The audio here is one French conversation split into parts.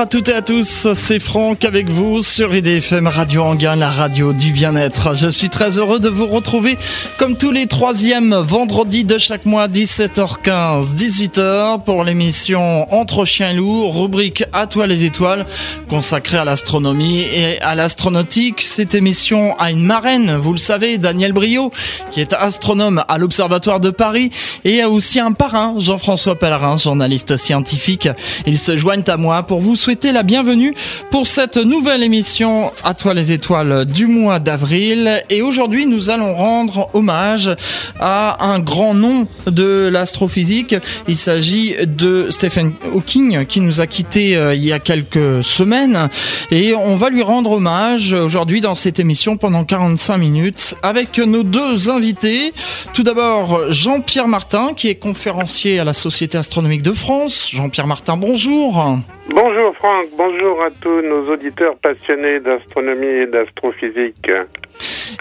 à toutes et à tous, c'est Franck avec vous sur IDFM Radio Anguin, la radio du bien-être. Je suis très heureux de vous retrouver comme tous les troisièmes vendredis de chaque mois, 17h15, 18h pour l'émission Entre chiens loups, rubrique À toi les étoiles, consacrée à l'astronomie et à l'astronautique. Cette émission a une marraine, vous le savez, Daniel Brio, qui est astronome à l'Observatoire de Paris et a aussi un parrain, Jean-François Pellerin, journaliste scientifique. Ils se joignent à moi pour vous souhaiter la bienvenue pour cette nouvelle émission À toi les étoiles du mois d'avril. Et aujourd'hui, nous allons rendre hommage à un grand nom de l'astrophysique. Il s'agit de Stephen Hawking qui nous a quittés euh, il y a quelques semaines. Et on va lui rendre hommage aujourd'hui dans cette émission pendant 45 minutes avec nos deux invités. Tout d'abord, Jean-Pierre Martin qui est conférencier à la Société astronomique de France. Jean-Pierre Martin, bonjour. Bonjour Franck, bonjour à tous nos auditeurs passionnés d'astronomie et d'astrophysique.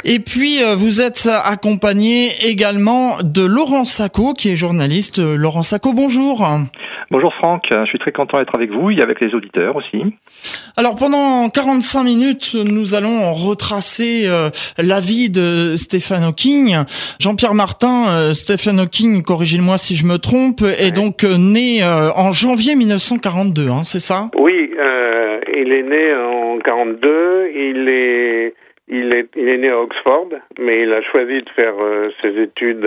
Et puis, euh, vous êtes accompagné également de Laurent Sacco, qui est journaliste. Laurent Sacco, bonjour. Bonjour Franck, je suis très content d'être avec vous et avec les auditeurs aussi. Alors pendant 45 minutes, nous allons retracer euh, la vie de Stephen Hawking. Jean-Pierre Martin, euh, Stephen Hawking, corrigez-moi si je me trompe, est donc né en janvier 1942, hein, c'est ça? Oui, il est né en 42, il est il est, il est né à Oxford, mais il a choisi de faire euh, ses études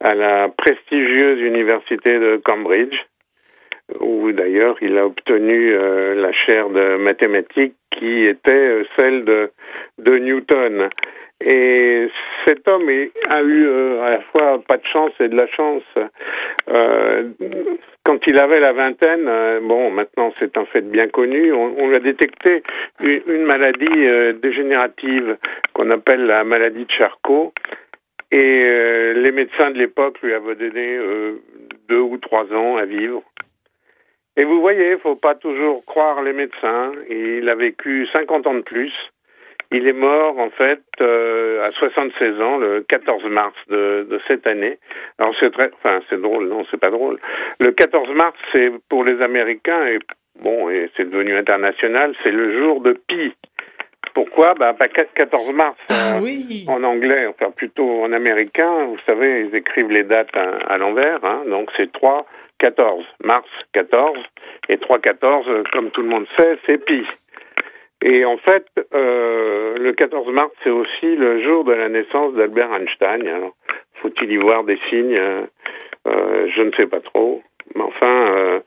à, la prestigieuse université de Cambridge, où d'ailleurs il a obtenu euh, la chaire de mathématiques qui était euh, celle de, de Newton. Et cet homme a eu à la fois pas de chance et de la chance. Euh, quand il avait la vingtaine, euh, bon, maintenant c'est un fait bien connu, on, on a détecté une, maladie euh, dégénérative qu'on appelle la maladie de Charcot. Et euh, les médecins de l'époque lui avaient donné deux ou trois ans à vivre. Et vous voyez, il faut pas toujours croire les médecins. Il a vécu 50 ans de plus. Il est mort en fait euh, à 76 ans le 14 mars de, de cette année. Alors c'est très, enfin c'est drôle, non c'est pas drôle. Le 14 mars c'est pour les Américains et bon et c'est devenu international, c'est le jour de Pi. Pourquoi? Bah, 14 mars ah, euh, oui. en anglais, enfin plutôt en américain. Vous savez, ils écrivent les dates à, à l'envers, hein, donc c'est 3 14 mars 14 et 3 14 comme tout le monde sait, c'est Pi. Et en fait, euh, le 14 mars, c'est aussi le jour de la naissance d'Albert Einstein. Alors, faut-il y voir des signes euh, Je ne sais pas trop. Mais enfin, euh,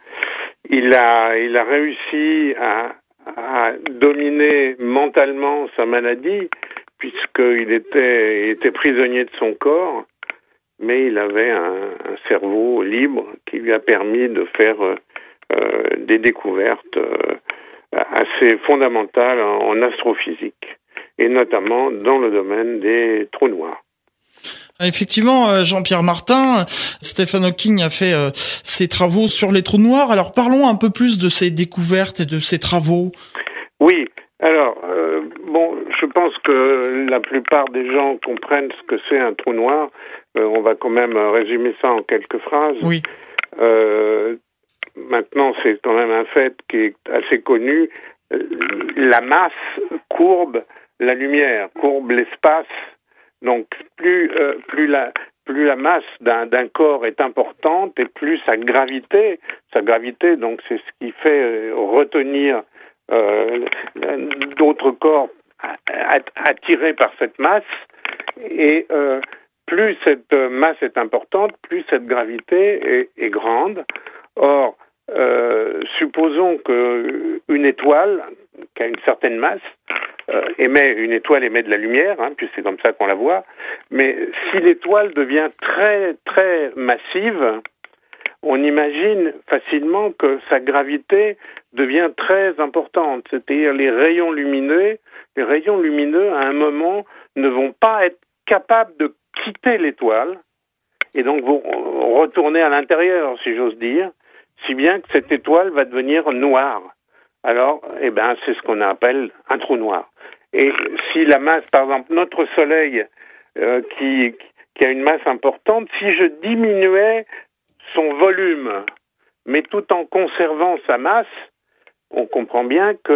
il a, il a réussi à, à, dominer mentalement sa maladie, puisqu'il était, il était prisonnier de son corps, mais il avait un, un cerveau libre qui lui a permis de faire euh, des découvertes assez fondamentale en astrophysique, et notamment dans le domaine des trous noirs. Effectivement, euh, Jean-Pierre Martin, Stephen Hawking a fait euh, ses travaux sur les trous noirs. Alors parlons un peu plus de ses découvertes et de ses travaux. Oui, alors, euh, bon, je pense que la plupart des gens comprennent ce que c'est un trou noir. Euh, on va quand même résumer ça en quelques phrases. Oui. Euh, maintenant, c'est quand même un fait qui est assez connu. La masse courbe la lumière, courbe l'espace. Donc, plus, euh, plus, la, plus la masse d'un corps est importante et plus sa gravité, sa gravité, donc c'est ce qui fait retenir euh, d'autres corps attirés par cette masse. Et euh, plus cette masse est importante, plus cette gravité est grande. Or, euh, supposons que une étoile qui a une certaine masse euh, émet une étoile émet de la lumière, hein, puis c'est comme ça qu'on la voit. Mais si l'étoile devient très très massive, on imagine facilement que sa gravité devient très importante. C'est-à-dire les rayons lumineux, les rayons lumineux à un moment ne vont pas être capables de quitter l'étoile et donc vont retourner à l'intérieur, si j'ose dire si bien que cette étoile va devenir noire. Alors, eh ben, c'est ce qu'on appelle un trou noir. Et si la masse, par exemple, notre Soleil, euh, qui, a une masse importante, si je diminuais son volume, mais tout en conservant sa masse, on comprend bien que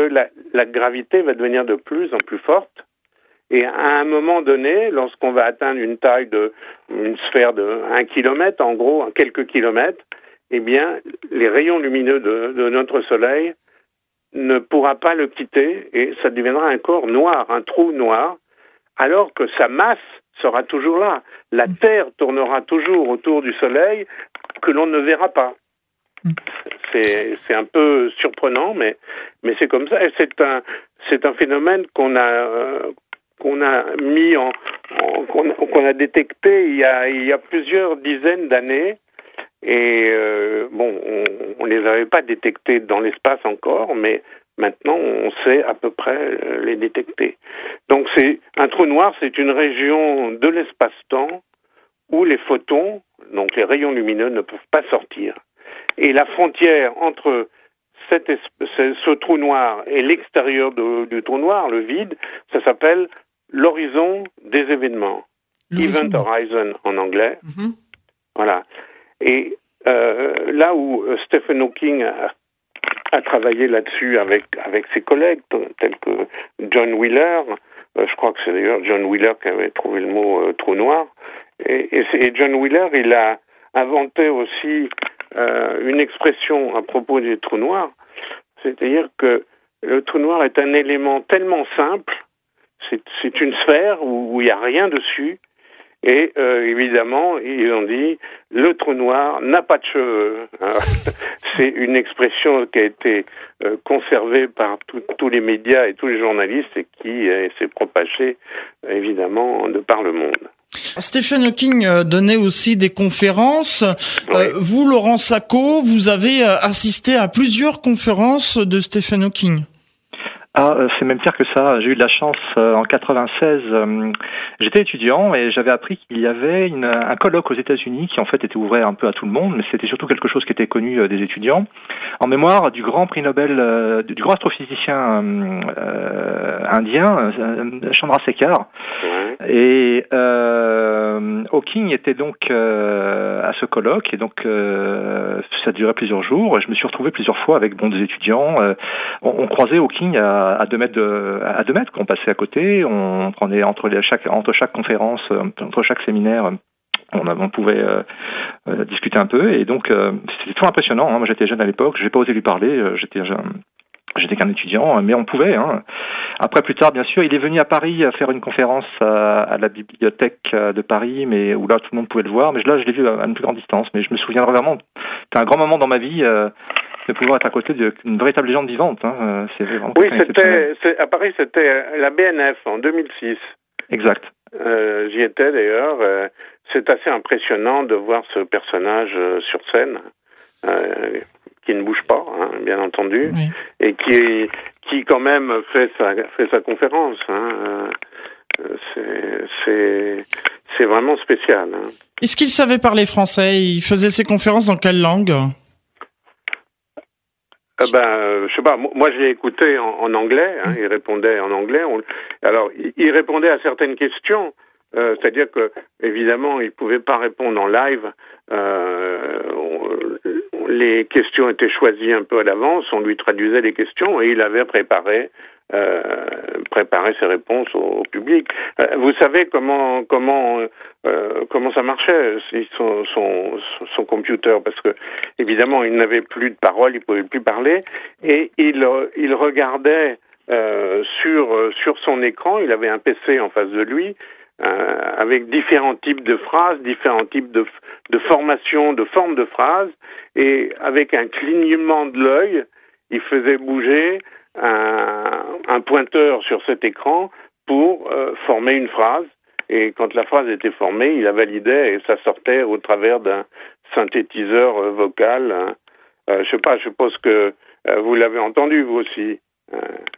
la, gravité va devenir de plus en plus forte. Et à un moment donné, lorsqu'on va atteindre une taille de une sphère de un kilomètre, en gros, quelques kilomètres, eh bien, les rayons lumineux de, de notre Soleil ne pourra pas le quitter et ça deviendra un corps noir, un trou noir, alors que sa masse sera toujours là. La Terre tournera toujours autour du Soleil que l'on ne verra pas. C'est un peu surprenant, mais, mais c'est comme ça. C'est un, c'est un phénomène qu'on a, euh, qu'on a mis en, en qu'on a détecté il y a, il y a plusieurs dizaines d'années. Et euh, bon, on ne les avait pas détectés dans l'espace encore, mais maintenant on sait à peu près euh, les détecter. Donc c'est un trou noir, c'est une région de l'espace-temps où les photons, donc les rayons lumineux, ne peuvent pas sortir. Et la frontière entre ce, trou noir et l'extérieur du trou noir, le vide, ça s'appelle l'horizon des événements. Event Horizon en anglais. Mm-hmm. Voilà. Et euh, là où euh, Stephen Hawking a, travaillé là-dessus avec, avec ses collègues, tels que John Wheeler, euh, je crois que c'est d'ailleurs John Wheeler qui avait trouvé le mot trou noir, et, et, John Wheeler, il a inventé aussi une expression à propos des trous noirs, c'est-à-dire que le trou noir est un élément tellement simple, c'est une sphère où il n'y a rien dessus, et euh, évidemment, ils ont dit le trou noir n'a pas de cheveux. C'est une expression qui a été euh, conservée par tous les médias et tous les journalistes et qui euh, s'est propagée évidemment de par le monde. Stephen Hawking euh, donnait aussi des conférences. Vous, Laurent Sacco, vous avez assisté à plusieurs conférences de Stephen Hawking. Ah, euh, c'est même pire que ça. J'ai eu de la chance euh, en 96. Euh, j'étais étudiant et j'avais appris qu'il y avait une, un colloque aux États-Unis qui en fait était ouvert un peu à tout le monde, mais c'était surtout quelque chose qui était connu des étudiants, en mémoire du grand prix Nobel, du grand astrophysicien indien Chandrasekhar. Et Hawking était donc à ce colloque et donc ça durait plusieurs jours. Je me suis retrouvé plusieurs fois avec bon des étudiants. on, on croisait Hawking à à, deux mètres à deux mètres qu'on passait à côté. On prenait entre chaque conférence, euh, entre chaque séminaire. On, on, pouvait euh, euh, discuter un peu et donc c'était toujours impressionnant. Hein. Moi j'étais jeune à l'époque, j'ai pas osé lui parler, j'étais J'étais qu'un étudiant, mais on pouvait. Hein. Après, plus tard, bien sûr, il est venu à Paris faire une conférence à, la bibliothèque de Paris, mais où là, tout le monde pouvait le voir. Mais là, je l'ai vu à une plus grande distance. Mais je me souviendrai vraiment, c'était un grand moment dans ma vie de pouvoir être à côté d'une véritable légende vivante. Hein. Euh, oui, c'était à Paris, c'était euh, la BNF en 2006. Exact. Euh, J'y étais d'ailleurs. Euh, c'est assez impressionnant de voir ce personnage sur scène, euh, qui ne bouge pas, hein, bien entendu, oui. et qui, qui quand même fait sa, fait sa conférence. Hein. C'est vraiment spécial. Hein. Est-ce qu'il savait parler français? Il faisait ses conférences dans quelle langue? Euh, ben, euh, je sais pas. Moi, j'ai écouté en, en anglais. Hein, il répondait en anglais. On, alors, il, il, répondait à certaines questions. Euh, C'est-à-dire que, évidemment, il pouvait pas répondre en live. Euh, on, les questions étaient choisies un peu à l'avance. On lui traduisait les questions et il avait préparé euh, préparer ses réponses au, public. Euh, vous savez comment comment euh, comment ça marchait son, son, son computer parce que évidemment il n'avait plus de parole, il pouvait plus parler et il il regardait euh, sur sur son écran, il avait un PC en face de lui euh, avec différents types de phrases, différents types de, de formations, de formes de phrases, et avec un clignement de l'œil, il faisait bouger un, un pointeur sur cet écran pour euh, former une phrase. Et quand la phrase était formée, il la validait et ça sortait au travers d'un synthétiseur euh, vocal. Hein. Euh, je sais pas, je suppose que euh, vous l'avez entendu vous aussi.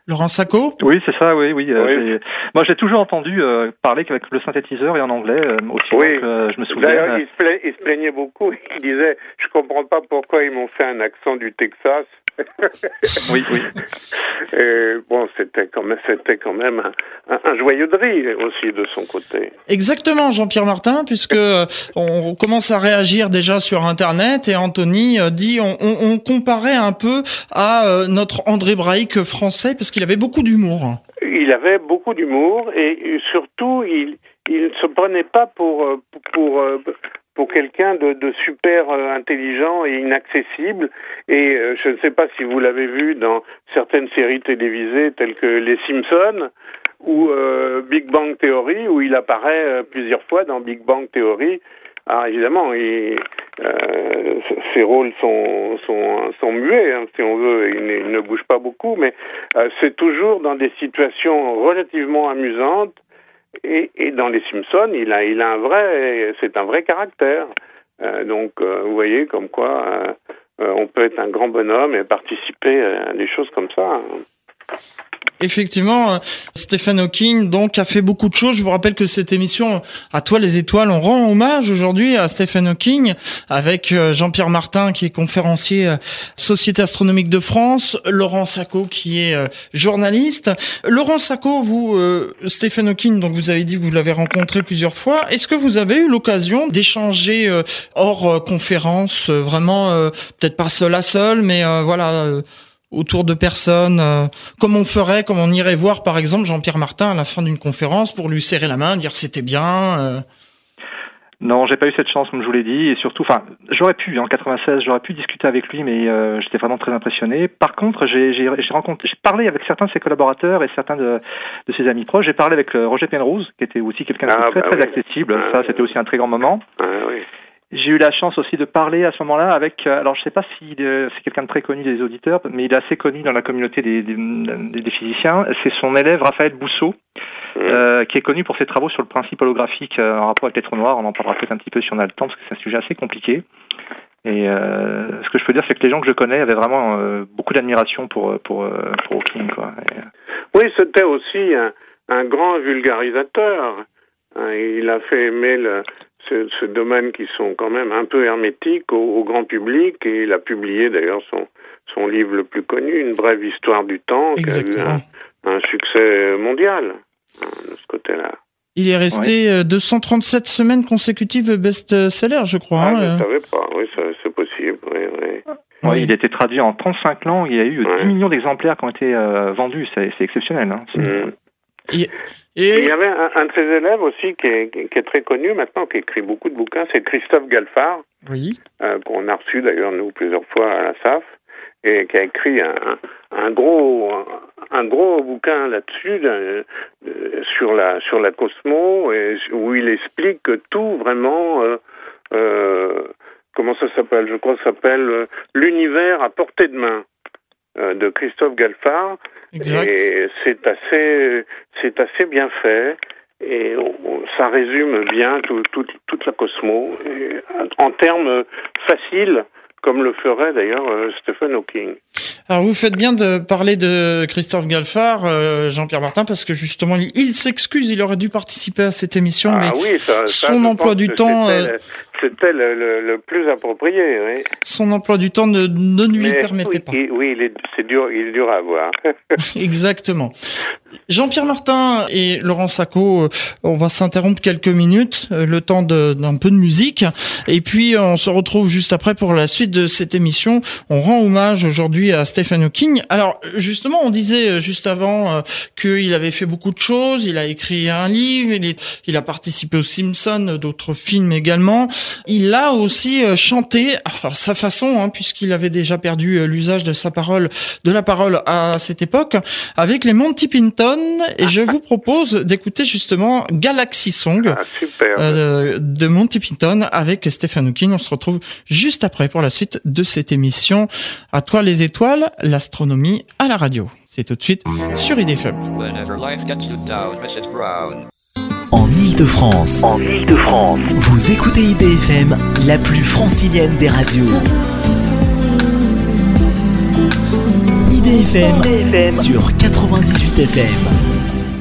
Laurent Sacco? Oui, c'est ça, oui, oui. oui. Moi, j'ai toujours entendu parler qu'avec le synthétiseur et en anglais aussi. Oui. Donc, je me souviens. D'ailleurs, il, il, se plaignait beaucoup. Il disait, je comprends pas pourquoi ils m'ont fait un accent du Texas oui, oui. Et bon, c'était quand même, c'était quand même un, un, joyeux de rire aussi de son côté. Exactement, Jean-Pierre Martin, puisque euh, on commence à réagir déjà sur Internet et Anthony euh, dit on, on, on comparait un peu à euh, notre André Braïc français parce qu'il avait beaucoup d'humour. Il avait beaucoup d'humour et surtout il il ne se prenait pas pour pour pour quelqu'un de, de, super euh, intelligent et inaccessible. Et euh, je ne sais pas si vous l'avez vu dans certaines séries télévisées telles que Les Simpsons ou euh, Big Bang Theory, où il apparaît plusieurs fois dans Big Bang Theory. Alors évidemment, il, ses rôles sont, sont, sont muets, hein, si on veut, il il ne bouge pas beaucoup, mais c'est toujours dans des situations relativement amusantes et, dans les Simpsons, il a, il a un vrai, c'est un vrai caractère. Euh, donc, euh, vous voyez, comme quoi euh, on peut être un grand bonhomme et participer à des choses comme ça. Effectivement, euh, Stephen Hawking donc a fait beaucoup de choses. Je vous rappelle que cette émission à toi les étoiles, on rend hommage aujourd'hui à Stephen Hawking avec euh, Jean-Pierre Martin qui est conférencier euh, Société astronomique de France, Laurent Sacco qui est journaliste. Laurent Sacco, vous Stephen Hawking, donc vous avez dit que vous l'avez rencontré plusieurs fois. Est-ce que vous avez eu l'occasion d'échanger hors conférence, vraiment peut-être pas seul à seul, mais voilà autour de personnes, euh, comme on ferait, comme on irait voir par exemple Jean-Pierre Martin à la fin d'une conférence pour lui serrer la main, dire c'était bien. Euh. Non, j'ai pas eu cette chance, comme je vous l'ai dit, et surtout, enfin, j'aurais pu, en 96, j'aurais pu discuter avec lui, mais euh, j'étais vraiment très impressionné. Par contre, j'ai rencontré, j'ai parlé avec certains de ses collaborateurs et certains de, de ses amis proches. J'ai parlé avec Roger Penrose, qui était aussi quelqu'un de ah, très bah très accessible. Ah, Ça, c'était aussi un très grand moment. Ah, oui. J'ai eu la chance aussi de parler à ce moment-là avec, euh, alors je sais pas si euh, c'est quelqu'un de très connu des auditeurs, mais il est assez connu dans la communauté des, des, des physiciens. C'est son élève Raphaël Bousseau, euh, qui est connu pour ses travaux sur le principe holographique en rapport avec les trous noirs. On en parlera peut-être un petit peu si on a le temps, parce que c'est un sujet assez compliqué. Et euh, ce que je peux dire, c'est que les gens que je connais avaient vraiment beaucoup d'admiration pour pour pour Hawking. Quoi. Oui, c'était aussi un, un grand vulgarisateur. Hein, il a fait aimer le, ce, ce, domaine qui sont quand même un peu hermétiques au, au grand public et il a publié d'ailleurs son, son livre le plus connu, Une brève histoire du temps, Exactement. qui a eu un, un succès mondial de ce côté-là. Il est resté ouais. 237 semaines consécutives best-seller, je crois. Ah, hein, je ne euh. savais pas, oui, c'est possible. Oui, oui. Oui, oui, il a été traduit en 35 langues, il y a eu ouais. 10 millions d'exemplaires qui ont été euh, vendus, c'est exceptionnel. Hein. Mmh. Et, et... Il y avait un, un, de ses élèves aussi qui est, qui est, très connu maintenant, qui écrit beaucoup de bouquins, c'est Christophe Galfard, oui. euh, qu'on a reçu d'ailleurs nous plusieurs fois à la SAF, et qui a écrit un, un gros un gros bouquin là-dessus euh, sur la sur la Cosmo, et, où il explique tout vraiment. Euh, euh comment ça s'appelle Je crois que ça s'appelle l'univers à portée de main de Christophe Galfard. Exact. Et c'est assez, c'est assez bien fait. Et ça résume bien tout, tout, toute la Cosmo et, en termes faciles comme le ferait d'ailleurs euh, Stephen Hawking. Alors vous faites bien de parler de Christophe Galfard, euh, Jean-Pierre Martin, parce que justement il s'excuse, il aurait dû participer à cette émission, ah, mais oui, ça, ça, son emploi du temps, euh, c'était le, le, le, plus approprié. Oui. Son emploi du temps ne, ne lui mais, permettait oui, pas. Oui, c'est dur, il est dur à avoir. Exactement. Jean-Pierre Martin et Laurent Sacco, on va s'interrompre quelques minutes, le temps d'un peu de musique, et puis on se retrouve juste après pour la suite de cette émission. On rend hommage aujourd'hui à Stephen Hawking. Alors justement, on disait juste avant euh, qu'il avait fait beaucoup de choses. Il a écrit un livre, il, est, il a participé aux Simpsons, d'autres films également. Il a aussi euh, chanté à sa façon, hein, puisqu'il avait déjà perdu l'usage de sa parole, de la parole à cette époque, avec les Monty Python. Et je vous propose d'écouter justement Galaxy Song ah, euh, de Monty Python avec Stephen Hawking. On se retrouve juste après pour la suite de cette émission. À toi les étoiles, l'astronomie à la radio. C'est tout de suite sur IDFM. En Ile-de-France, en Ile-de-France, vous écoutez IDFM, la plus francilienne des radios. IDFM, IDFM. sur 98 FM.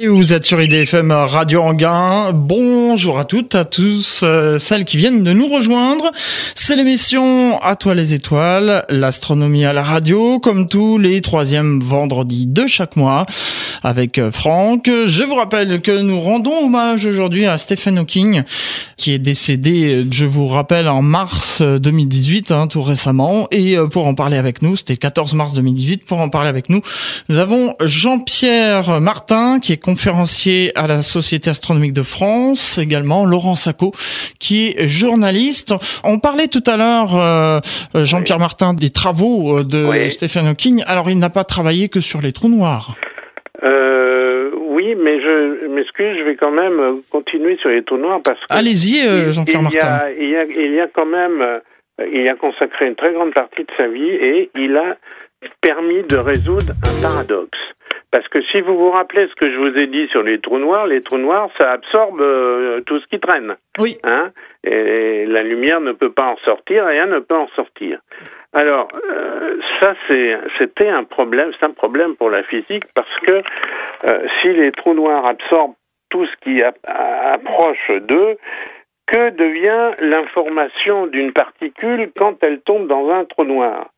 Et vous êtes sur IDFM Radio Anguin. Bonjour à toutes, à tous, euh, celles qui viennent de nous rejoindre. C'est l'émission À toi les étoiles, l'astronomie à la radio, comme tous les troisièmes vendredis de chaque mois, avec euh, Franck. Je vous rappelle que nous rendons hommage aujourd'hui à Stephen Hawking, qui est décédé, je vous rappelle, en mars 2018, hein, tout récemment. Et euh, pour en parler avec nous, c'était 14 mars 2018, pour en parler avec nous, nous avons Jean-Pierre Martin, qui est conférencier à la Société astronomique de France, également Laurent Sacco, qui est journaliste. On parlait tout à l'heure, euh, Jean-Pierre Martin, des travaux euh, de Stephen Hawking. Alors, il n'a pas travaillé que sur les trous noirs. Euh, oui, mais je m'excuse, je vais quand même continuer sur les trous noirs parce que. Allez-y, euh, Jean-Pierre Martin. Il y, a, il y a quand même, il a consacré une très grande partie de sa vie et il a permis de résoudre un paradoxe. Parce que si vous vous rappelez ce que je vous ai dit sur les trous noirs, les trous noirs, ça absorbe euh, tout ce qui traîne. Oui. Hein? Et la lumière ne peut pas en sortir, rien ne peut en sortir. Alors, euh, ça, c'était un problème, c'est un problème pour la physique parce que euh, si les trous noirs absorbent tout ce qui approche d'eux, que devient l'information d'une particule quand elle tombe dans un trou noir?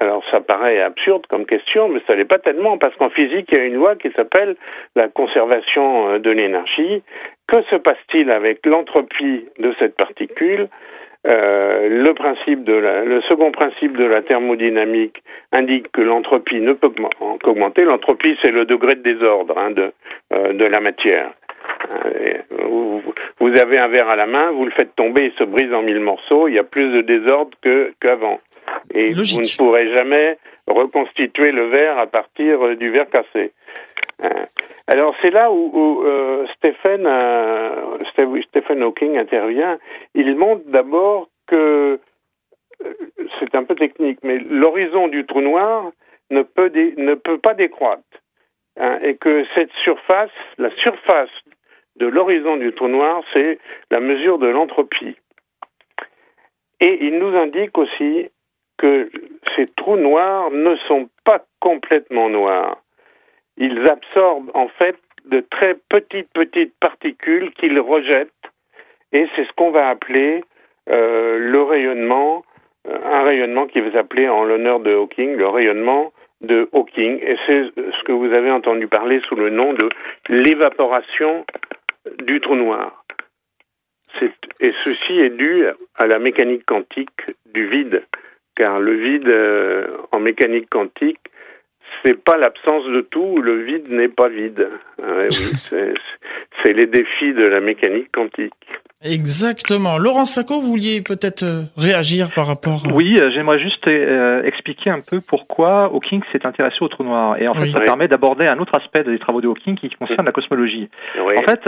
Alors ça paraît absurde comme question, mais ça l'est pas tellement, parce qu'en physique, il y a une loi qui s'appelle la conservation euh, de l'énergie. Que se passe-t-il avec l'entropie de cette particule? Euh, le, principe de la, le second principe de la thermodynamique indique que l'entropie ne peut qu'augmenter. L'entropie, c'est le degré de désordre hein, de, euh, de la matière. Vous, avez un verre à la main, vous le faites tomber, il se brise en mille morceaux, il y a plus de désordre qu'avant. Et vous ne pourrez jamais reconstituer le verre à partir euh, du verre cassé. Euh, alors c'est là où, euh, Stephen, Stephen Hawking intervient. Il montre d'abord que c'est un peu technique, mais l'horizon du trou noir ne peut, ne peut pas décroître. Hein, et que cette surface, la surface de l'horizon du trou noir, c'est la mesure de l'entropie. Et il nous indique aussi que ces trous noirs ne sont pas complètement noirs. Ils absorbent en fait de très petites, petites particules qu'ils rejettent, et c'est ce qu'on va appeler euh, le rayonnement, euh, un rayonnement qui va s'appeler en l'honneur de Hawking, le rayonnement de Hawking, et c'est ce que vous avez entendu parler sous le nom de l'évaporation du trou noir. Et ceci est dû à la mécanique quantique du vide car le vide euh, en mécanique quantique, c'est pas l'absence de tout, le vide n'est pas vide. c'est les défis de la mécanique quantique. Exactement. Laurent Sacco, vous vouliez peut-être euh, réagir par rapport à... Oui, euh, j'aimerais juste euh, expliquer un peu pourquoi Hawking s'est intéressé au trou noir. Et en fait, ça permet d'aborder un autre aspect des travaux de Hawking qui concerne la cosmologie. En fait,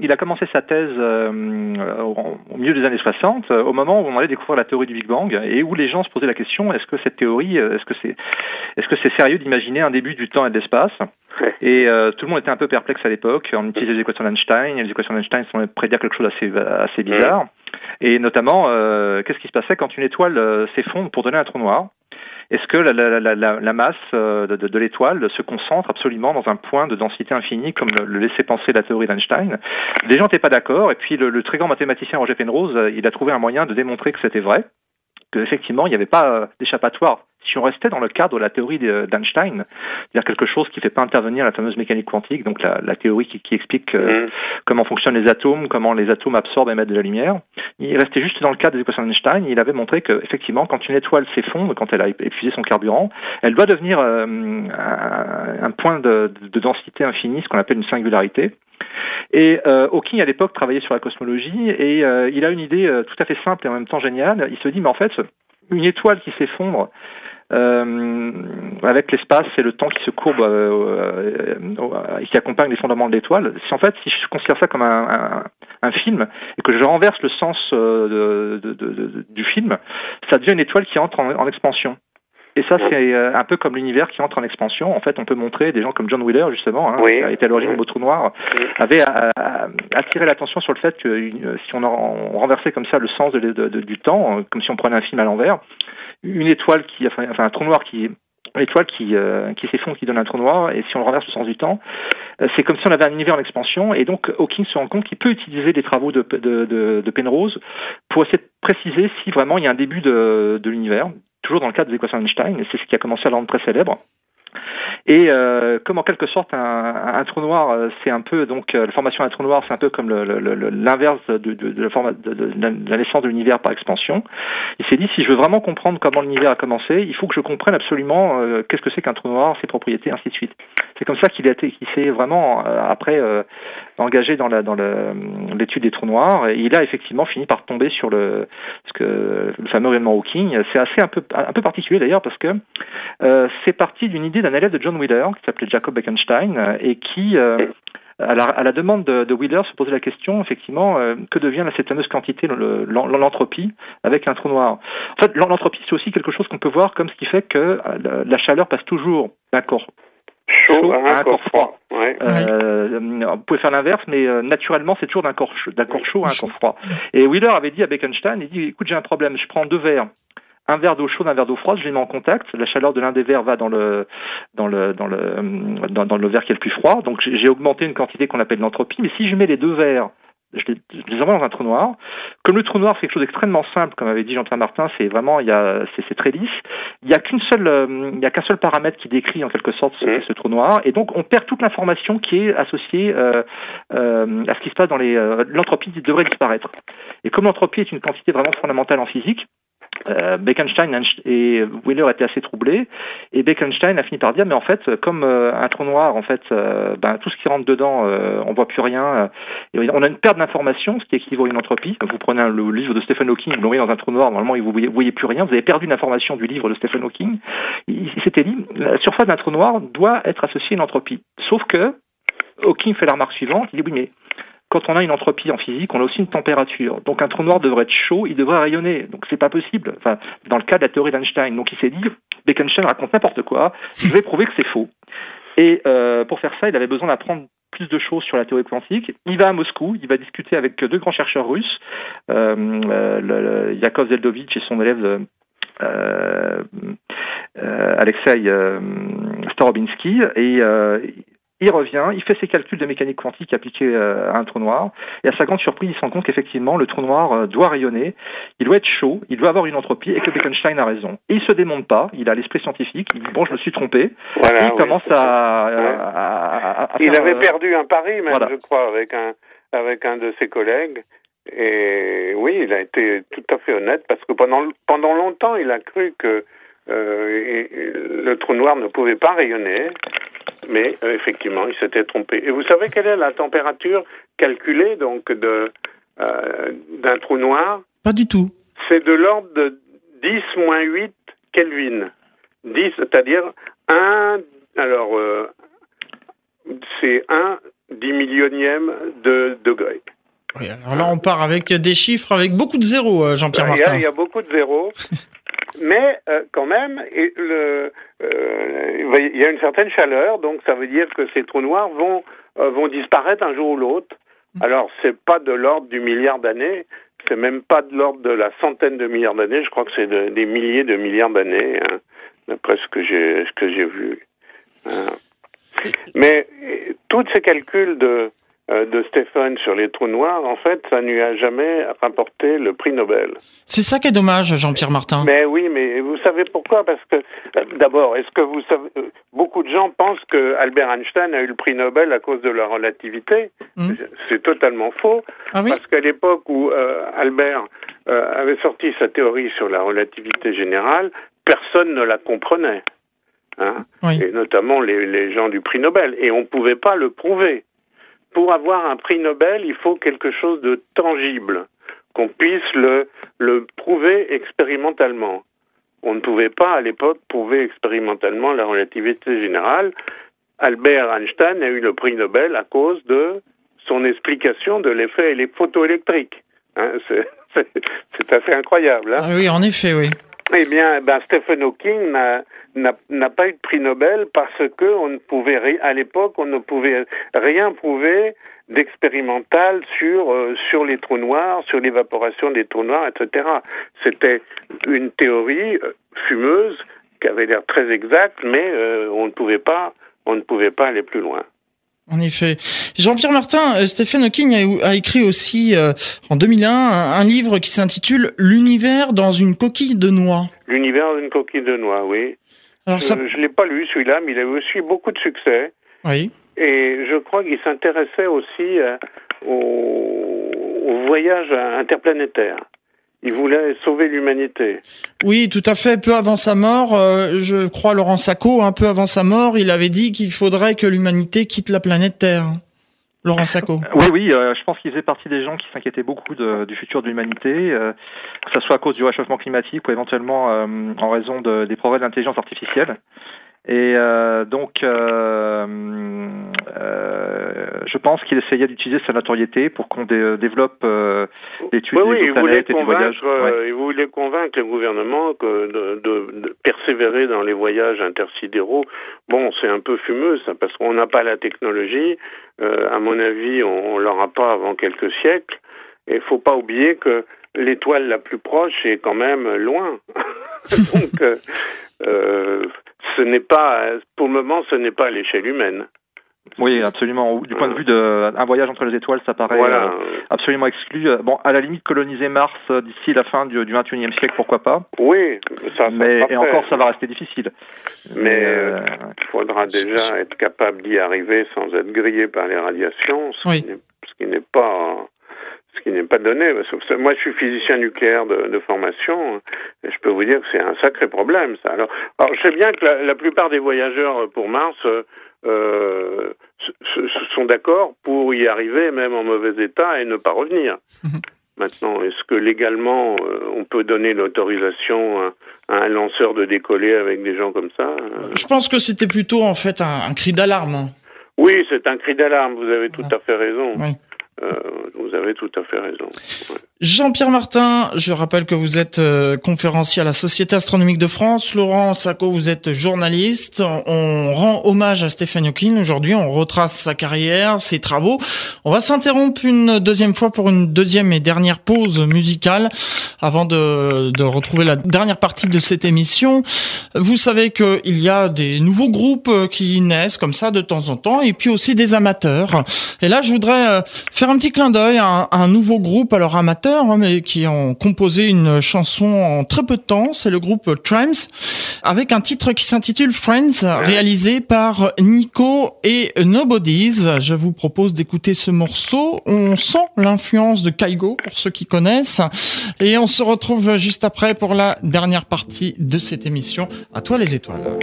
il a commencé sa thèse au milieu des années 60, au moment où on allait découvrir la théorie du Big Bang et où les gens se posaient la question est-ce que cette théorie, est-ce que c'est est-ce que c'est sérieux d'imaginer un début du temps et de l'espace? Et euh, tout le monde était un peu perplexe à l'époque. On utilisait les équations d'Einstein. Les équations d'Einstein sont prédire quelque chose d'assez assez bizarre. Et notamment, euh, qu'est-ce qui se passait quand une étoile euh, s'effondre pour donner un trou noir? Est-ce que la, la, la, la masse de, de, de l'étoile se concentre absolument dans un point de densité infinie, comme le, laissait penser la théorie d'Einstein? Les gens n'étaient pas d'accord. Et puis le, le, très grand mathématicien Roger Penrose, il a trouvé un moyen de démontrer que c'était vrai qu'effectivement, il n'y avait pas d'échappatoire si on restait dans le cadre de la théorie d'Einstein, c'est-à-dire quelque chose qui ne fait pas intervenir la fameuse mécanique quantique, donc la, la théorie qui, qui explique euh, mm. comment fonctionnent les atomes, comment les atomes absorbent et émettent de la lumière, il restait juste dans le cadre des équations d'Einstein. Il avait montré que effectivement, quand une étoile s'effondre, quand elle a épuisé son carburant, elle doit devenir euh, un, un, point de, de, densité infinie, ce qu'on appelle une singularité. Et euh, Hawking à l'époque travaillait sur la cosmologie et il a une idée tout à fait simple et en même temps géniale. Il se dit mais en fait une étoile qui s'effondre euh, avec l'espace et le temps qui se courbe euh, euh, et qui accompagne les fondements de l'étoile. Si en fait, si je considère ça comme un, un, un film et que je renverse le sens de, de, de, du film, ça devient une étoile qui entre en, en expansion. Et ça, c'est un peu comme l'univers qui entre en expansion. En fait, on peut montrer des gens comme John Wheeler, justement, hein, oui. qui a été à l'origine du trou noir, avait attiré l'attention sur le fait que si on, on renversait comme ça le sens de, du temps, comme si on prenait un film à l'envers, une étoile qui, enfin, un trou noir qui étoile qui, euh, qui s'effondre, qui donne un trou noir, et si on le renverse au sens du temps, euh, c'est comme si on avait un univers en expansion, et donc Hawking se rend compte qu'il peut utiliser les travaux de, de, de, de, Penrose pour essayer de préciser si vraiment il y a un début de, de l'univers, toujours dans le cadre des équations Einstein, et c'est ce qui a commencé à le rendre très célèbre. Et euh, comme en quelque sorte un, un trou noir, euh, c'est un peu donc euh, la formation d'un trou noir, c'est un peu comme l'inverse de, de, de, de, la naissance de l'univers par expansion. Il s'est dit si je veux vraiment comprendre comment l'univers a commencé, il faut que je comprenne absolument euh, qu'est-ce que c'est qu'un trou noir, ses propriétés, ainsi de suite. C'est comme ça qu'il a été, qu'il s'est vraiment après engagé dans la dans l'étude des trous noirs. Et il a effectivement fini par tomber sur le ce que le fameux événement Hawking. C'est assez un peu un peu particulier d'ailleurs parce que c'est parti d'une idée d'un élève de John Wheeler, qui s'appelait Jacob Bekenstein, euh, et qui, euh, à la, à la, demande de, de, Wheeler, se posait la question, effectivement, euh, que devient cette fameuse quantité, l'entropie, avec un trou noir? En fait, l'entropie, c'est aussi quelque chose qu'on peut voir comme ce qui fait que la, chaleur passe toujours d'un corps chaud, à un, corps froid. Ouais. Euh, vous pouvez faire l'inverse, mais naturellement, c'est toujours d'un corps, d'un corps chaud à un corps froid. Et Wheeler avait dit à Bekenstein, il dit, écoute, j'ai un problème, je prends deux verres un verre d'eau chaude, un verre d'eau froide, je les mets en contact. La chaleur de l'un des verres va dans le dans le dans le dans, le verre qui est le plus froid. Donc j'ai augmenté une quantité qu'on appelle l'entropie. Mais si je mets les deux verres je les, envoie dans un trou noir. Comme le trou noir, c'est quelque chose d'extrêmement simple, comme avait dit Jean-Pierre Martin, c'est vraiment, il y a, c'est très lisse. Il y a qu'une seule, euh, il y a qu'un seul paramètre qui décrit en quelque sorte ce qu'est ce trou noir, et donc on perd toute l'information qui est associée euh, euh, à ce qui se passe dans les. Euh, l'entropie devrait disparaître. Et comme l'entropie est une quantité vraiment fondamentale en physique, euh, Bekenstein et Wheeler étaient assez troublés et Bekenstein a fini par dire mais en fait comme euh, un trou noir en fait euh, ben, tout ce qui rentre dedans euh, on voit plus rien et on a une perte d'information ce qui équivaut à une entropie. Vous prenez le livre de Stephen Hawking vous l'envoyez dans un trou noir normalement vous voyez, voyez plus rien vous avez perdu l'information du livre de Stephen Hawking. Il s'était dit la surface d'un trou noir doit être associée à une entropie. Sauf que Hawking fait la remarque suivante il dit oui mais quand on a une entropie en physique, on a aussi une température. Donc un trou noir devrait être chaud, il devrait rayonner. Donc c'est pas possible. Enfin, dans le cas de la théorie d'Einstein. Donc il s'est dit, Bekenstein raconte n'importe quoi, je vais prouver que c'est faux. Et euh, pour faire ça, il avait besoin d'apprendre plus de choses sur la théorie quantique. Il va à Moscou, il va discuter avec deux grands chercheurs russes, euh, euh, Yakov Zeldovich et son élève euh, euh, Alexei euh, Starobinsky, et il revient, il fait ses calculs de mécanique quantique appliqués euh, à un trou noir, et à sa grande surprise, il se rend compte qu'effectivement, le trou noir euh, doit rayonner, il doit être chaud, il doit avoir une entropie, et que Bekenstein a raison. Et il se démonte pas, il a l'esprit scientifique, il dit bon, je me suis trompé, il commence à, Il avait euh, perdu un pari, même, je crois, avec un, avec un de ses collègues. Et oui, il a été tout à fait honnête parce que pendant, pendant longtemps, il a cru que euh, le trou noir ne pouvait pas rayonner mais euh, effectivement, il s'était trompé. Et vous savez quelle est la température calculée donc de euh, d'un trou noir? Pas du tout. C'est de l'ordre de 10 moins 8 Kelvin. 10, c'est-à-dire 1, alors c'est 1 dix millionième de degré. Oui, alors là, on part avec des chiffres avec beaucoup de zéros, Jean-Pierre Martin. Il y a beaucoup de zéros. mais euh, quand même, le, euh, il y a une certaine chaleur, donc ça veut dire que ces trous noirs vont euh, vont disparaître un jour ou l'autre. Mm. Alors c'est pas de l'ordre du milliard d'années, c'est même pas de l'ordre de la centaine de milliards d'années. Je crois que c'est des milliers de milliards d'années, hein, d'après ce que j'ai ce que j'ai vu. Hein. Mais tous ces calculs de de Stephen sur les trous noirs, en fait, ça ne lui a jamais rapporté le prix Nobel. C'est ça qui est dommage, Jean-Pierre Martin. Mais oui, mais vous savez pourquoi? Parce que, euh, d'abord, est-ce que vous savez, euh, beaucoup de gens pensent que Albert Einstein a eu le prix Nobel à cause de la relativité. Hmm. C'est totalement faux, ah parce qu'à l'époque où Albert avait sorti sa théorie sur la relativité générale, personne ne la comprenait. Hein Et notamment les, les gens du prix Nobel. Et on ne pouvait pas le prouver pour avoir un prix Nobel, il faut quelque chose de tangible, qu'on puisse le, prouver expérimentalement. On ne pouvait pas à l'époque prouver expérimentalement la relativité générale. Albert Einstein a eu le prix Nobel à cause de son explication de l'effet photoélectrique. Hein, c'est assez incroyable. Hein ah oui, en effet, oui. Eh bien, ben Stephen Hawking n'a pas eu de prix Nobel parce que on ne pouvait à l'époque on ne pouvait rien prouver d'expérimental sur euh, sur les trous noirs, sur l'évaporation des trous noirs, etc. C'était une théorie euh, fumeuse qui avait l'air très exact, mais on ne pouvait pas, on ne pouvait pas aller plus loin. En effet. Jean-Pierre Martin, euh, Stephen Hawking a, écrit aussi euh, en 2001 un, livre qui s'intitule L'univers dans une coquille de noix. L'univers dans une coquille de noix, oui. Alors je ne l'ai pas lu celui-là, mais il a eu aussi beaucoup de succès. Oui. Et je crois qu'il s'intéressait aussi euh, au voyage interplanétaire. Il voulait sauver l'humanité. Oui, tout à fait. Peu avant sa mort, euh, je crois Laurent Sacco, un peu avant sa mort, il avait dit qu'il faudrait que l'humanité quitte la planète Terre. Laurent Sacco. Oui, oui, euh, je pense qu'il faisait partie des gens qui s'inquiétaient beaucoup du futur de l'humanité, euh, que ce soit à cause du réchauffement climatique ou éventuellement en raison des progrès de l'intelligence artificielle. Et euh, donc, euh, euh, je pense qu'il essayait d'utiliser sa notoriété pour qu'on développe l'étude oui, des planètes et du voyage. Il voulait convaincre le gouvernement que de, de, persévérer dans les voyages intersidéraux. Bon, c'est un peu fumeux, ça, parce qu'on n'a pas la technologie. à mon avis, on, on l'aura pas avant quelques siècles. Et il faut pas oublier que l'étoile la plus proche est quand même loin. donc, euh, ce n'est pas, pour le moment, ce n'est pas à l'échelle humaine. Oui, absolument. Du point de vue d'un voyage entre les étoiles, ça paraît euh, absolument exclu. Bon, à la limite, coloniser Mars euh, d'ici la fin du, du 21e siècle, pourquoi pas Oui, ça. Mais et encore, ça va rester difficile. Mais euh, il faudra déjà être capable d'y arriver sans être grillé par les radiations, ce qui n'est pas ce qui n'est pas donné. Moi, je suis physicien nucléaire de, de, formation, hein, et je peux vous dire que c'est un sacré problème, ça. Alors, alors je sais bien que la, la plupart des voyageurs pour Mars euh, euh sont d'accord pour y arriver, même en mauvais état, et ne pas revenir. Maintenant, est-ce que légalement, euh, on peut donner l'autorisation à, un lanceur de décoller avec des gens comme ça euh? Je pense que c'était plutôt, en fait, un, un cri d'alarme. Oui, c'est un cri d'alarme, vous avez tout à fait raison. Oui. Euh, vous avez tout à fait raison. Jean-Pierre Martin, je rappelle que vous êtes euh, conférencier à la Société astronomique de France. Laurent Sacco, vous êtes journaliste. On rend hommage à Stéphane Hawking aujourd'hui. On retrace sa carrière, ses travaux. On va s'interrompre une deuxième fois pour une deuxième et dernière pause musicale avant de, de retrouver la dernière partie de cette émission. Vous savez qu'il y a des nouveaux groupes qui naissent comme ça de temps en temps et puis aussi des amateurs. Et là, je voudrais euh, faire un petit clin d'œil à, un nouveau groupe, alors amateur Hein, mais qui ont composé une chanson en très peu de temps. C'est le groupe Trams, avec un titre qui s'intitule Friends, réalisé par Nico et Nobodies. Je vous propose d'écouter ce morceau. On sent l'influence de Kaigo, pour ceux qui connaissent. Et on se retrouve juste après pour la dernière partie de cette émission. À toi les étoiles.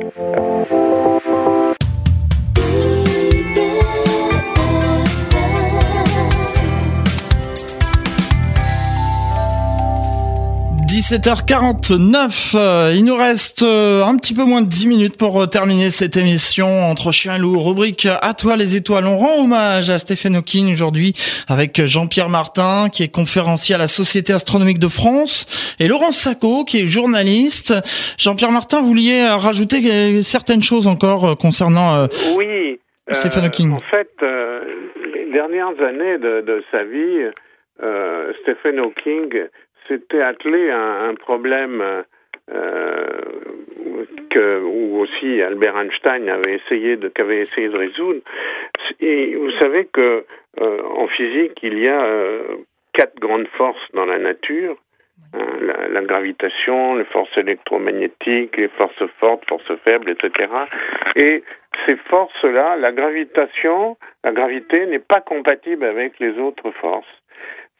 17h49, euh, il nous reste euh, un petit peu moins de 10 minutes pour euh, terminer cette émission entre chien et loup. Rubrique à toi les étoiles. On rend hommage à Stéphane Hawking aujourd'hui avec Jean-Pierre Martin qui est conférencier à la Société astronomique de France et Laurent Sacco qui est journaliste. Jean-Pierre Martin, vous vouliez rajouter certaines choses encore concernant oui, Stephen Hawking En fait, les dernières années de, de sa vie, Stephen Hawking s'était attelé à un problème euh, que, où aussi Albert Einstein avait essayé de, qu'avait essayé de résoudre. Et vous savez que euh, en physique, il y a euh, quatre grandes forces dans la nature. Hein, la, la, gravitation, les forces électromagnétiques, les forces fortes, forces faibles, etc. Et ces forces-là, la gravitation, la gravité n'est pas compatible avec les autres forces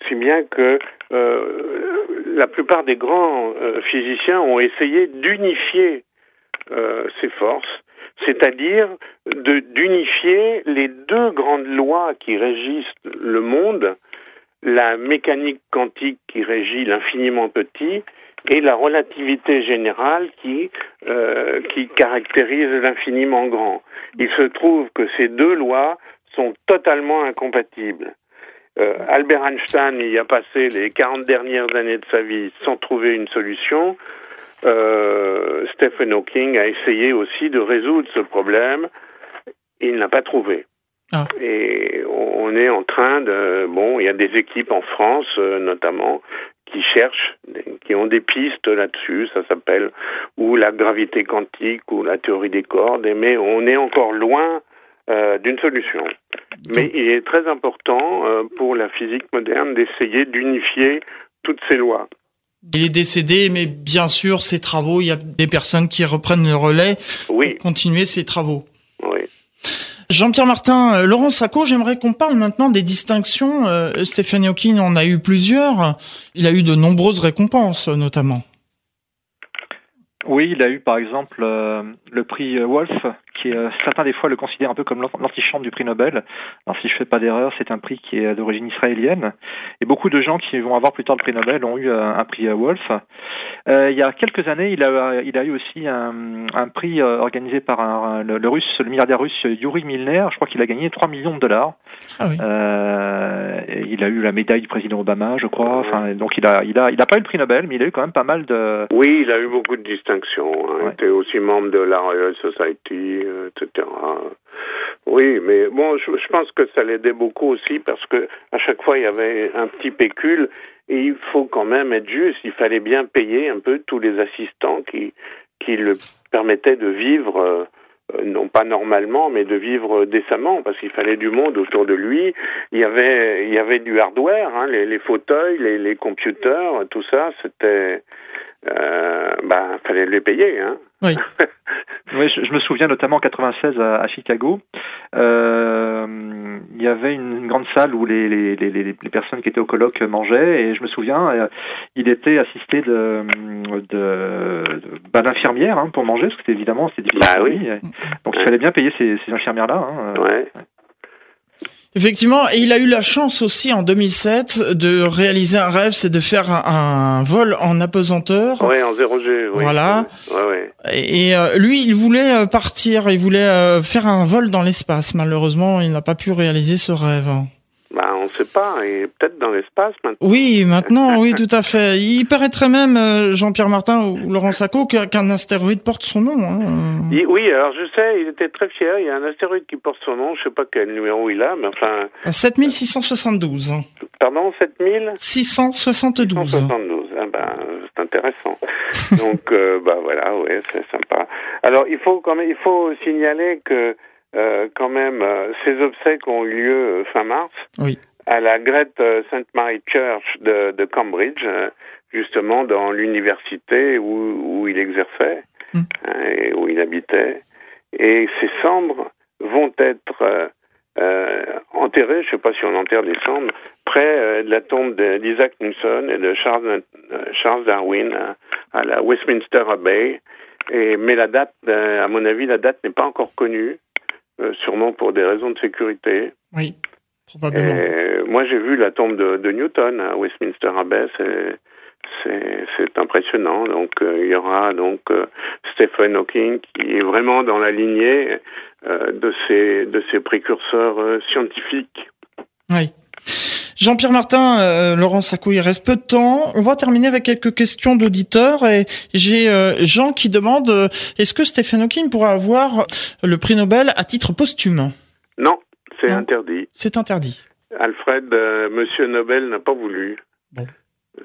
si bien que euh, la plupart des grands euh, physiciens ont essayé d'unifier euh, ces forces, c'est-à-dire d'unifier les deux grandes lois qui régissent le monde, la mécanique quantique qui régit l'infiniment petit et la relativité générale qui, qui caractérise l'infiniment grand. Il se trouve que ces deux lois sont totalement incompatibles. Euh, Albert Einstein y a passé les 40 dernières années de sa vie sans trouver une solution. Euh, Stephen Hawking a essayé aussi de résoudre ce problème. Il n'a pas trouvé. Ah. Et on est en train de... Bon, il y a des équipes en France, notamment, qui cherchent, qui ont des pistes là-dessus, ça s'appelle ou la gravité quantique ou la théorie des cordes, mais on est encore loin euh, d'une solution. Mais il est très important euh, pour la physique moderne d'essayer d'unifier toutes ces lois. Il est décédé, mais bien sûr, ses travaux, il y a des personnes qui reprennent le relais pour continuer ses travaux. Oui. Jean-Pierre Martin, euh, Laurent Sacco, j'aimerais qu'on parle maintenant des distinctions. Euh, Stephen Hawking en a eu plusieurs. Il a eu de nombreuses récompenses, notamment. Oui, il a eu par exemple euh, le prix Wolf qui euh, certains des fois le considèrent un peu comme l'antichambre du prix Nobel. Alors si je fais pas d'erreur, c'est un prix qui est d'origine israélienne. Et beaucoup de gens qui vont avoir plus tard le prix Nobel ont eu euh, un, prix euh, Wolf. il y a quelques années, il a, il a eu aussi un, un prix organisé par un, le, russe, le milliardaire russe Yuri Milner. Je crois qu'il a gagné 3 millions de dollars. Ah oui. il a eu la médaille du président Obama, je crois. Enfin, donc il a, il a, il a pas eu le prix Nobel, mais il a eu quand même pas mal de. Oui, il a eu beaucoup de distinctions. Il était aussi membre de la Royal Society. Euh, etc. Oui, mais bon, je, pense que ça l'aidait beaucoup aussi parce que à chaque fois il y avait un petit pécule et il faut quand même être juste. Il fallait bien payer un peu tous les assistants qui qui le permettaient de vivre. Euh, non pas normalement, mais de vivre décemment, parce qu'il fallait du monde autour de lui. Il y avait, du hardware, hein, les, fauteuils, les, computers, tout ça, c'était, euh, bah, fallait les payer. Hein. Oui. oui, je, me souviens notamment en 96 à, à Chicago, euh, il y avait une, grande salle où les, les, les, les, personnes qui étaient au colloque mangeaient, et je me souviens, euh, il était assisté de, de, bah, d'infirmières hein, pour manger, parce que c'était évidemment c'était difficile. Bah, oui. Donc il fallait bien payer ces, ces infirmières-là. Hein, ouais. Effectivement, et il a eu la chance aussi en 2007 de réaliser un rêve, c'est de faire un, vol en apesanteur. Oui, en 0G. Oui. Voilà. Ouais, ouais. Et, euh, lui, il voulait euh, partir, il voulait euh, faire un vol dans l'espace. Malheureusement, il n'a pas pu réaliser ce rêve. Bah, on ne sait pas, et peut-être dans l'espace maintenant. Oui, maintenant, oui, tout à fait. Il paraîtrait même, euh, Jean-Pierre Martin ou Laurent Sacco, qu'un astéroïde porte son nom. Hein. oui, alors je sais, il était très fier. Il y a un astéroïde qui porte son nom, je sais pas quel numéro il a, mais enfin... 7672. Pardon, 7000 672. 672, ah ben, c'est intéressant. Donc, euh, bah voilà, ouais, c'est sympa. Alors, il faut quand même, il faut signaler que euh, quand même, euh, ces obsèques ont eu lieu euh, fin mars à la Great St. Mary Church de, Cambridge, justement dans l'université où, où, il exerçait mm. hein, et où il habitait. Et ces cendres vont être enterrées, je ne sais pas si on enterre des cendres, près de la tombe d'Isaac Newton et de Charles, Charles Darwin à, la Westminster Abbey. Et, mais la date, à mon avis, la date n'est pas encore connue. Euh, sûrement pour des raisons de sécurité. Oui, probablement. Et moi, j'ai vu la tombe de, de Newton à Westminster Abbey. C'est impressionnant. Donc, euh, il y aura donc euh, Stephen Hawking qui est vraiment dans la lignée de ces de ces précurseurs scientifiques. Oui. Jean-Pierre Martin, euh, Laurent Sacco, il reste peu de temps. On va terminer avec quelques questions d'auditeurs et j'ai euh, Jean qui demande euh, est-ce que Stephen Hawking pourra avoir le prix Nobel à titre posthume? Non, c'est interdit. C'est interdit. Alfred, Monsieur Nobel n'a pas voulu.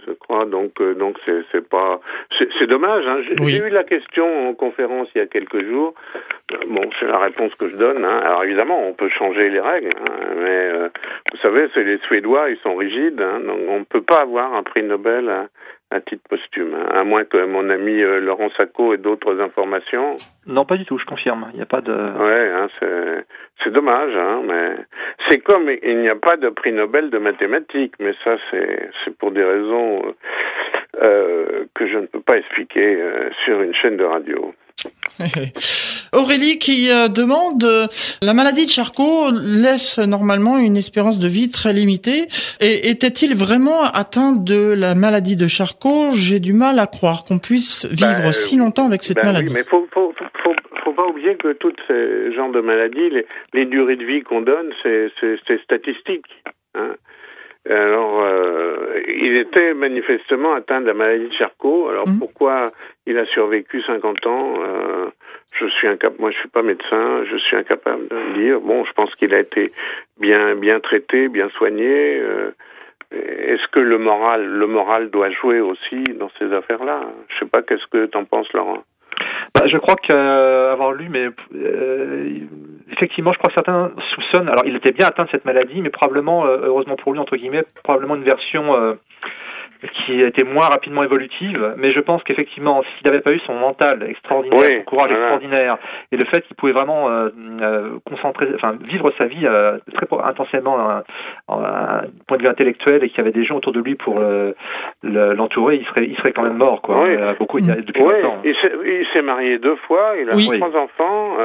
Je crois donc donc c'est c'est pas c'est dommage. Hein. J'ai eu la question en conférence il y a quelques jours. Bon, c'est la réponse que je donne. Hein. Alors évidemment, on peut changer les règles, hein, mais euh, vous savez, c'est les Suédois, ils sont rigides. Hein, donc on ne peut pas avoir un prix Nobel à, titre posthume, hein, à moins que mon ami euh, Laurent Sacco ait d'autres informations. Non, pas du tout. Je confirme. Il n'y a pas de. Ouais, c'est dommage, mais c'est comme il n'y a pas de prix Nobel de mathématiques, mais ça c'est pour des raisons euh, que je ne peux pas expliquer sur une chaîne de radio. Aurélie qui euh, demande euh, la maladie de Charcot laisse normalement une espérance de vie très limitée. Et était-il vraiment atteint de la maladie de Charcot? J'ai du mal à croire qu'on puisse vivre ben, si longtemps avec cette ben maladie. Oui, mais faut, faut, faut, faut, pas oublier que tous ces genres de maladies, les, les durées de vie qu'on donne, c'est statistique. Hein. Alors, euh, il était manifestement atteint de la maladie de Charcot. Alors, mmh. pourquoi il a survécu 50 ans euh, je suis incapable, moi je suis pas médecin, je suis incapable de le dire. Bon, je pense qu'il a été bien, bien traité, bien soigné. Euh, est-ce que le moral, le moral doit jouer aussi dans ces affaires-là? Je sais pas, qu'est-ce que t'en penses, Laurent? Bah, je crois qu'avoir lu, mais euh, effectivement, je crois que certains soupçonnent. Alors, il était bien atteint de cette maladie, mais probablement, euh, heureusement pour lui entre guillemets, probablement une version euh, qui été moins rapidement évolutive, mais je pense qu'effectivement, s'il n'avait pas eu son mental extraordinaire, son courage extraordinaire, et le fait qu'il pouvait vraiment euh, euh, concentrer, enfin vivre sa vie euh, très intensément d'un point de vue intellectuel, et qu'il y avait des gens autour de lui pour l'entourer, il serait, il serait quand même mort, quoi. Oui. beaucoup, il, depuis longtemps. Il s'est marié deux fois, il a trois enfants,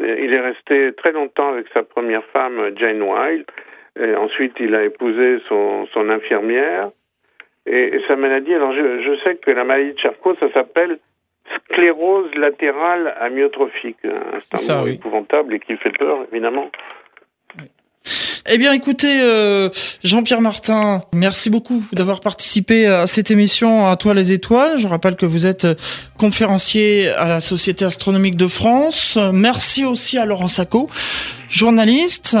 il est resté très longtemps avec sa première femme, Jane Wilde. Et ensuite, il a épousé son, son infirmière. Et, sa maladie, alors je, je, sais que la maladie de Charcot, ça s'appelle sclérose latérale amyotrophique. C'est un mot épouvantable et qui fait peur, évidemment. Eh bien, écoutez, euh, Jean-Pierre Martin, merci beaucoup d'avoir participé à cette émission à toi les étoiles. Je rappelle que vous êtes conférencier à la Société astronomique de France. Merci aussi à Laurent Sacco, journaliste.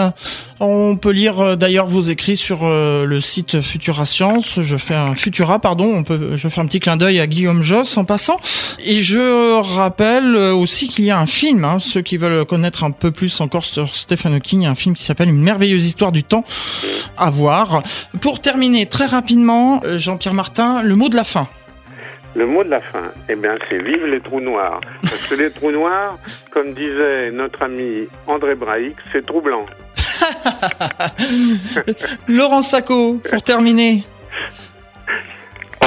On peut lire euh, d'ailleurs vos écrits sur euh, le site Futura Science. Je fais un Futura, pardon. Je fais un petit clin d'œil à Guillaume Joss en passant. Et je rappelle euh, aussi qu'il y a un film. Hein, ceux qui veulent connaître un peu plus encore sur Stephen Hawking, un film qui s'appelle Une merveilleuse histoire du temps à voir. Pour terminer très rapidement, Jean-Pierre Martin, le mot de la fin. Le mot de la fin, eh bien, c'est vive les trous noirs. Parce que les trous noirs, comme disait notre ami André Braix, c'est troublant. Laurent Sacco, pour terminer.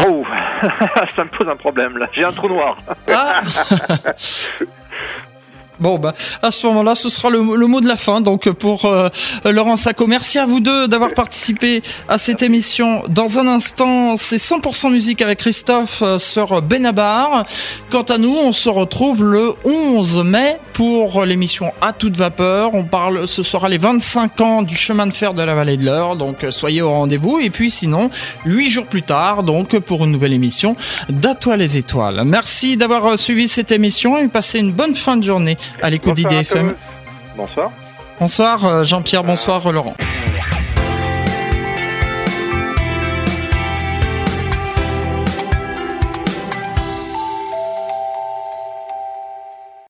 Oh, ça me pose un problème là. J'ai un trou noir. Ah. Bon, bah, à ce moment-là, ce sera le, mot de la fin. Donc, pour euh, Laurent Sacco, merci à vous deux d'avoir participé à cette émission. Dans un instant, c'est 100% musique avec Christophe euh, sur Benabar. Quant à nous, on se retrouve le 11 mai pour l'émission À toute vapeur. On parle, ce sera les 25 ans du chemin de fer de la vallée de l'Eure. Donc, soyez au rendez-vous. Et puis, sinon, 8 jours plus tard, donc, pour une nouvelle émission d'À les étoiles. Merci d'avoir euh, suivi cette émission et passez une bonne fin de journée à l'écoute d'IDFM. Bonsoir. Bonsoir euh, Jean-Pierre, bonsoir Laurent.